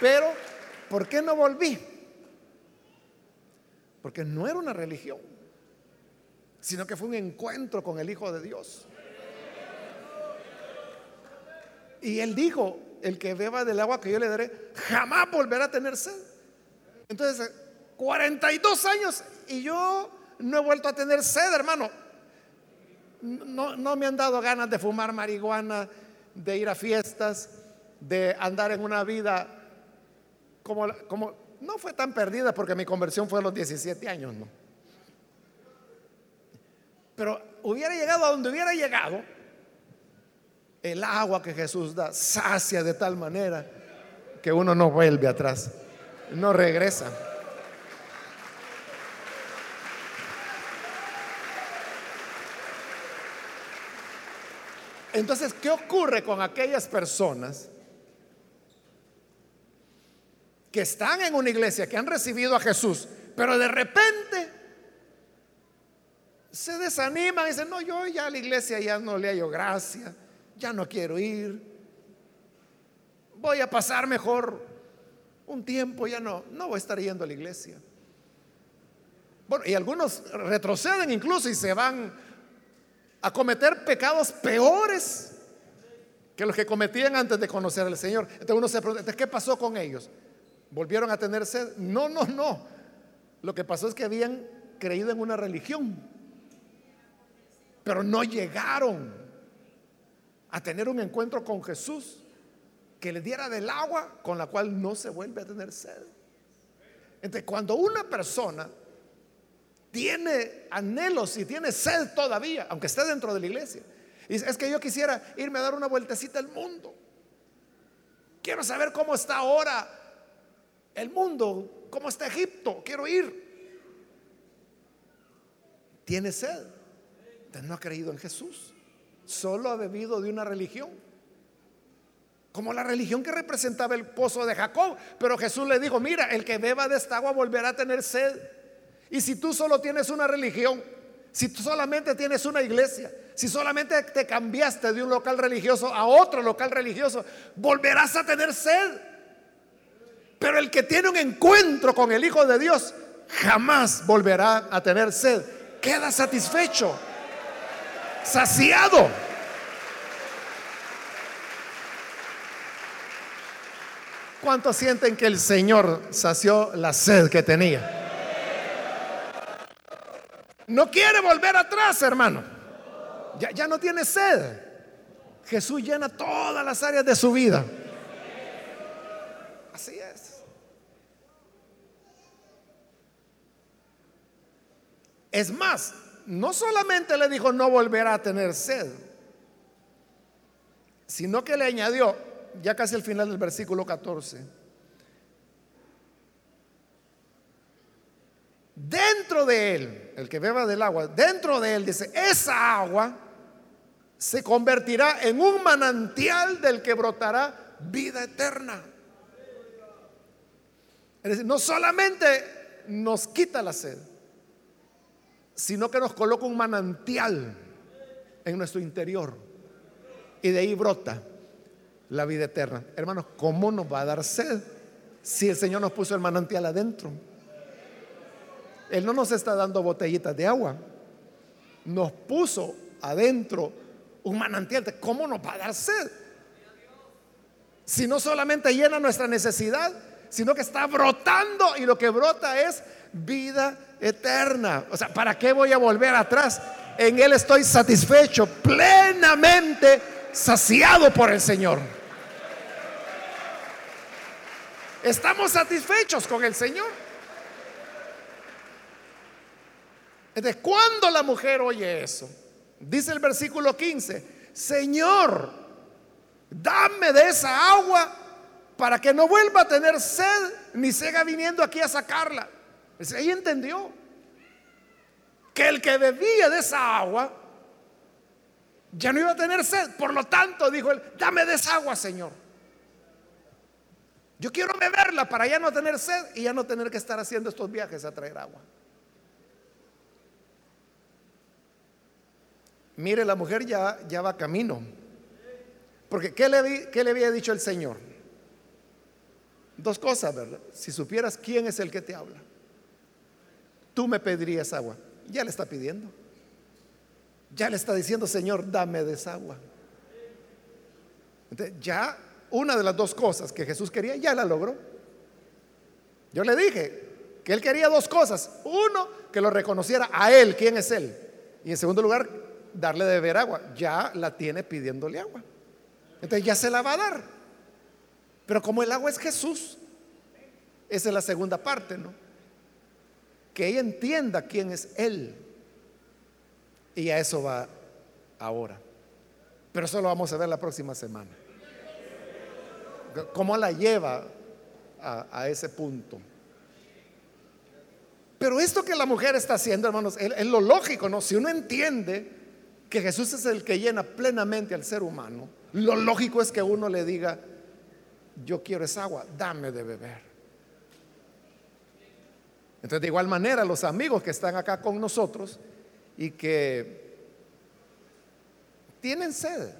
Pero, ¿por qué no volví? Porque no era una religión. sino que fue un encuentro con el Hijo de Dios. Y él dijo, el que beba del agua que yo le daré, jamás volverá a tener sed. Entonces, 42 años y yo no he vuelto a tener sed, hermano. No, no me han dado ganas de fumar marihuana, de ir a fiestas, de andar en una vida como, como no fue tan perdida porque mi conversión fue a los 17 años, no. Pero hubiera llegado a donde hubiera llegado, el agua que Jesús da sacia de tal manera que uno no vuelve atrás, no regresa. Entonces, ¿qué ocurre con aquellas personas que están en una iglesia, que han recibido a Jesús, pero de repente se desaniman y dicen, no, yo ya a la iglesia ya no le hallo gracia, ya no quiero ir, voy a pasar mejor un tiempo, ya no, no voy a estar yendo a la iglesia. Bueno, y algunos retroceden incluso y se van a cometer pecados peores que los que cometían antes de conocer al Señor. Entonces uno se pregunta, ¿qué pasó con ellos? ¿Volvieron a tener sed? No, no, no. Lo que pasó es que habían creído en una religión, pero no llegaron a tener un encuentro con Jesús que les diera del agua con la cual no se vuelve a tener sed. Entonces, cuando una persona tiene anhelos y tiene sed todavía, aunque esté dentro de la iglesia, y es que yo quisiera irme a dar una vueltecita al mundo. Quiero saber cómo está ahora el mundo, ¿cómo está Egipto? Quiero ir. Tiene sed. no ha creído en Jesús. Solo ha bebido de una religión. Como la religión que representaba el pozo de Jacob. Pero Jesús le dijo, mira, el que beba de esta agua volverá a tener sed. Y si tú solo tienes una religión, si tú solamente tienes una iglesia, si solamente te cambiaste de un local religioso a otro local religioso, volverás a tener sed. Pero el que tiene un encuentro con el Hijo de Dios jamás volverá a tener sed. Queda satisfecho, saciado. ¿Cuántos sienten que el Señor sació la sed que tenía? No quiere volver atrás, hermano. Ya, ya no tiene sed. Jesús llena todas las áreas de su vida. Así es. Es más, no solamente le dijo no volverá a tener sed, sino que le añadió, ya casi al final del versículo 14, dentro de él, el que beba del agua, dentro de él dice, esa agua se convertirá en un manantial del que brotará vida eterna. Es decir, no solamente nos quita la sed, sino que nos coloca un manantial en nuestro interior. Y de ahí brota la vida eterna. Hermanos, ¿cómo nos va a dar sed si el Señor nos puso el manantial adentro? Él no nos está dando botellitas de agua. Nos puso adentro un manantial. ¿Cómo nos va a dar sed? Si no solamente llena nuestra necesidad, sino que está brotando y lo que brota es vida eterna. O sea, ¿para qué voy a volver atrás? En Él estoy satisfecho, plenamente saciado por el Señor. Estamos satisfechos con el Señor. Entonces, cuando la mujer oye eso, dice el versículo 15, Señor, dame de esa agua para que no vuelva a tener sed ni siga viniendo aquí a sacarla. Pues ahí entendió que el que bebía de esa agua ya no iba a tener sed. Por lo tanto, dijo él, dame de esa agua, Señor. Yo quiero beberla para ya no tener sed y ya no tener que estar haciendo estos viajes a traer agua. Mire, la mujer ya, ya va camino. Porque ¿qué le, ¿qué le había dicho el Señor? Dos cosas, ¿verdad? Si supieras quién es el que te habla tú me pedirías agua. Ya le está pidiendo. ya le está diciendo, Señor, dame desagua. Entonces, ya una de las dos cosas que Jesús quería, ya la logró. Yo le dije que él quería dos cosas. Uno, que lo reconociera a él, quién es él. Y en segundo lugar, darle de beber agua. Ya la tiene pidiéndole agua. Entonces ya se la va a dar. Pero como el agua es Jesús, esa es la segunda parte, ¿no? Que ella entienda quién es Él. Y a eso va ahora. Pero eso lo vamos a ver la próxima semana. ¿Cómo la lleva a, ese punto? Pero esto que la mujer está haciendo, hermanos, es, lo lógico, ¿no? Si uno entiende que Jesús es el que llena plenamente al ser humano, lo lógico es que uno le diga, yo quiero esa agua, dame de beber. Entonces, de igual manera, los amigos que están acá con nosotros y que tienen sed.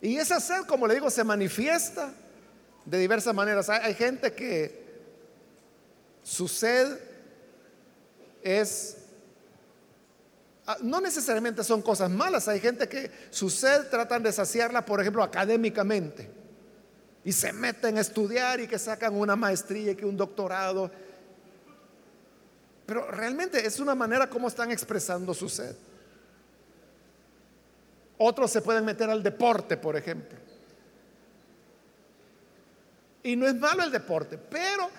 Y esa sed, como le digo, se manifiesta de diversas maneras. Hay, gente que su sed es, ah, no necesariamente son cosas malas, hay gente que su sed tratan de saciarla, por ejemplo, académicamente. Y se meten a estudiar y que sacan una maestría y que un doctorado pero realmente es una manera como están expresando su sed. Otros se pueden meter al deporte, por ejemplo. Y no es malo el deporte, pero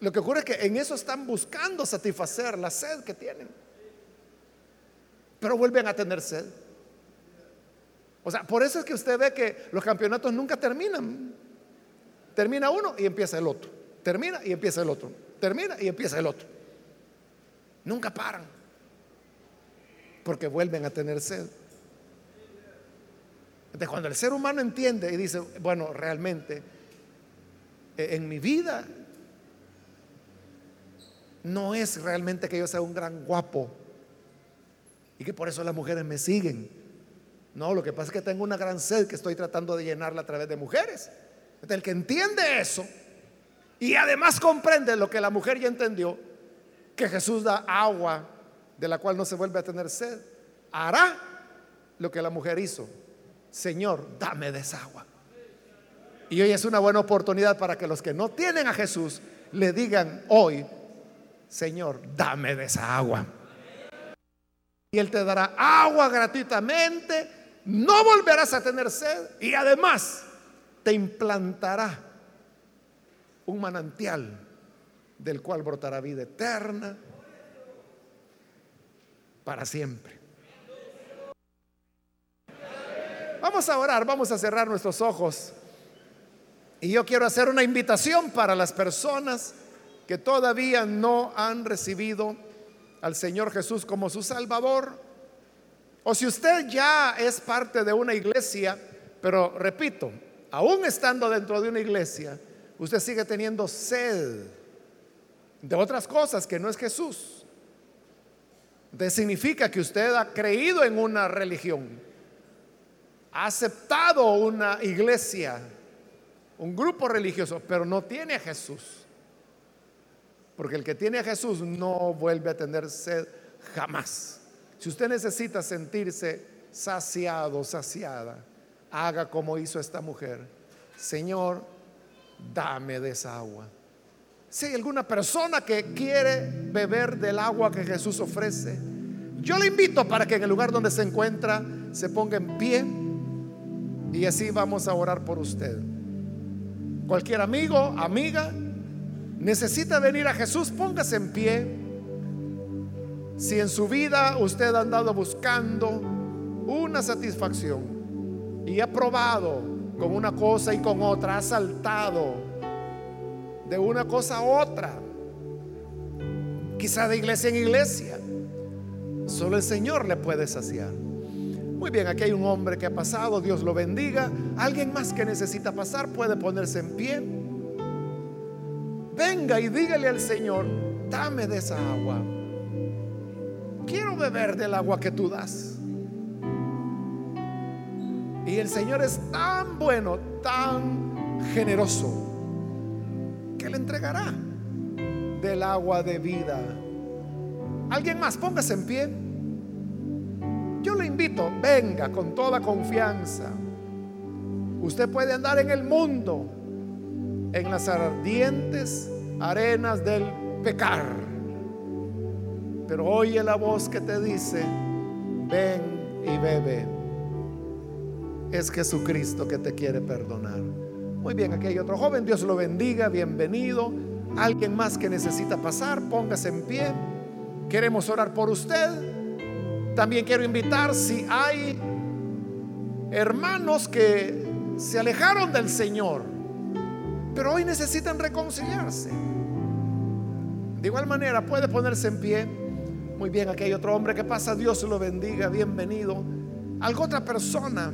lo que ocurre es que en eso están buscando satisfacer la sed que tienen. Pero vuelven a tener sed. O sea, por eso es que usted ve que los campeonatos nunca terminan. Termina uno y empieza el otro. Termina y empieza el otro. Termina y empieza el otro. Nunca paran. Porque vuelven a tener sed. Entonces, cuando el ser humano entiende y dice, bueno, realmente, e, en mi vida no es realmente que yo sea un gran guapo y que por eso las mujeres me siguen. No, lo que pasa es que tengo una gran sed que estoy tratando de llenarla a través de mujeres. El que entiende eso y además comprende lo que la mujer ya entendió, que Jesús da agua de la cual no se vuelve a tener sed, hará lo que la mujer hizo. Señor, dame de esa agua. Y hoy es una buena oportunidad para que los que no tienen a Jesús le digan hoy, Señor, dame de esa agua. Y Él te dará agua gratuitamente, no volverás a tener sed y además te implantará un manantial del cual brotará vida eterna para siempre. Vamos a orar, vamos a cerrar nuestros ojos. Y yo quiero hacer una invitación para las personas que todavía no han recibido al Señor Jesús como su Salvador. O si usted ya es parte de una iglesia, pero repito, aún estando dentro de una iglesia, usted sigue teniendo sed de otras cosas que no es Jesús. De significa que usted ha creído en una religión, ha aceptado una iglesia, un grupo religioso, pero no tiene a Jesús. Porque el que tiene a Jesús no vuelve a tener sed jamás. Si usted necesita sentirse saciado, saciada, haga como hizo esta mujer. Señor, dame de esa agua. Si hay alguna persona que quiere beber del agua que Jesús ofrece, yo le invito para que en el lugar donde se encuentra se ponga en pie y así vamos a orar por usted. Cualquier amigo, amiga, necesita venir a Jesús, póngase en pie. Si en su vida usted ha andado buscando una satisfacción y ha probado con una cosa y con otra, ha saltado de una cosa a otra. Quizá de iglesia en iglesia. Solo el Señor le puede saciar. Muy bien, aquí hay un hombre que ha pasado, Dios lo bendiga. Alguien más que necesita pasar puede ponerse en pie. Venga y dígale al Señor, dame de esa agua. Quiero beber del agua que tú das. Y el Señor es tan bueno, tan generoso que le entregará del agua de vida. Alguien más, póngase en pie. invito, venga con toda confianza. Usted puede andar en el mundo, en las ardientes arenas del pecar. Pero oye la voz que te dice, ven y bebe. Es Jesucristo que te quiere perdonar. Muy bien, aquí hay otro joven, Dios lo bendiga, bienvenido. Alguien más que necesita pasar, póngase en pie. Queremos orar por usted. También quiero invitar si hay hermanos que se alejaron del Señor, pero hoy necesitan reconciliarse. De igual manera, puede ponerse en pie. Muy bien, aquí hay otro hombre que pasa, Dios lo bendiga, bienvenido. Algo otra persona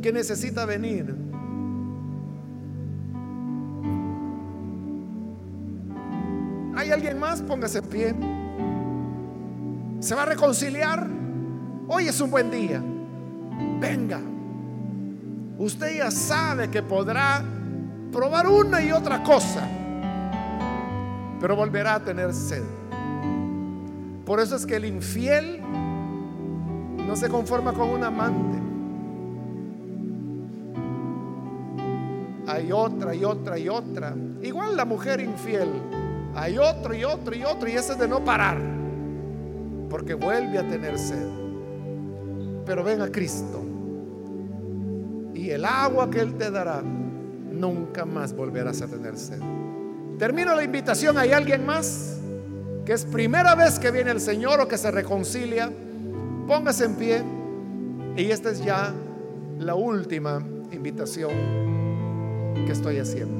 que necesita venir. ¿Hay alguien más? Póngase en pie. ¿Se va a reconciliar? Hoy es un buen día. Venga. Usted ya sabe que podrá probar una y otra cosa pero volverá a tener sed. Por eso es que el infiel no se conforma con un amante. Hay otra y otra y otra. Igual la mujer infiel. Hay otro y otro y otro. Y ese es de no parar. Porque vuelve a tener sed. Pero ven a Cristo. Y el agua que Él te dará, nunca más volverás a tener sed. Termino la invitación. ¿Hay alguien más? Que es primera vez que viene el Señor o que se reconcilia. Póngase en pie. Y esta es ya la última invitación que estoy haciendo.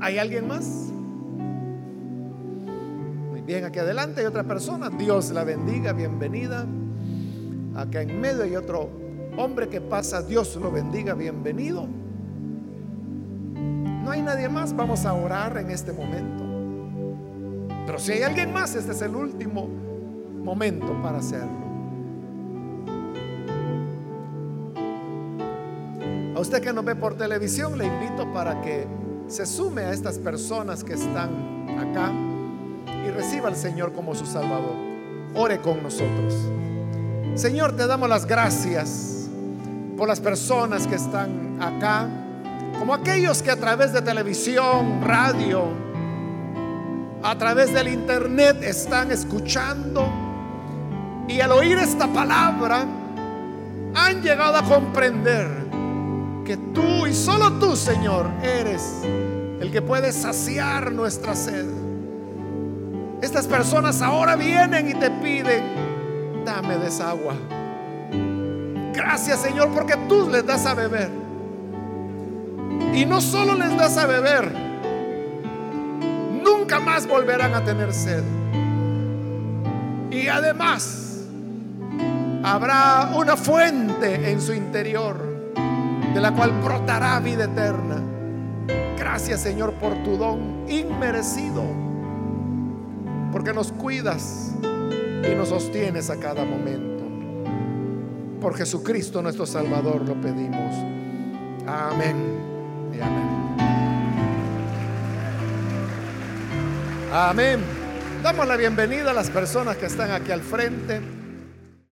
¿Hay alguien más? Muy bien, aquí adelante hay otra persona. Dios la bendiga, bienvenida. Acá en medio hay otro hombre que pasa. Dios lo bendiga, bienvenido. No hay nadie más, vamos a orar en este momento. Pero si hay alguien más, este es el último momento para hacerlo. A usted que nos ve por televisión, le invito para que se sume a estas personas que están acá y reciba al Señor como su Salvador. Ore con nosotros. Señor, te damos las gracias por las personas que están acá como aquellos que a través de televisión, radio, a través del internet están escuchando y al oír esta palabra han llegado a comprender que tú y solo tú, Señor, eres el que puede saciar nuestra sed. Estas personas ahora vienen y te piden, dame de esa agua. Gracias, Señor, porque tú les das a beber. Y no solo les das a beber, nunca más volverán a tener sed. Y además, habrá una fuente en su interior de la cual brotará vida eterna. Gracias Señor por tu don inmerecido, porque nos cuidas y nos sostienes a cada momento. Por Jesucristo nuestro Salvador lo pedimos. Amén. amén. Amén. Damos la bienvenida a las personas que están aquí al frente.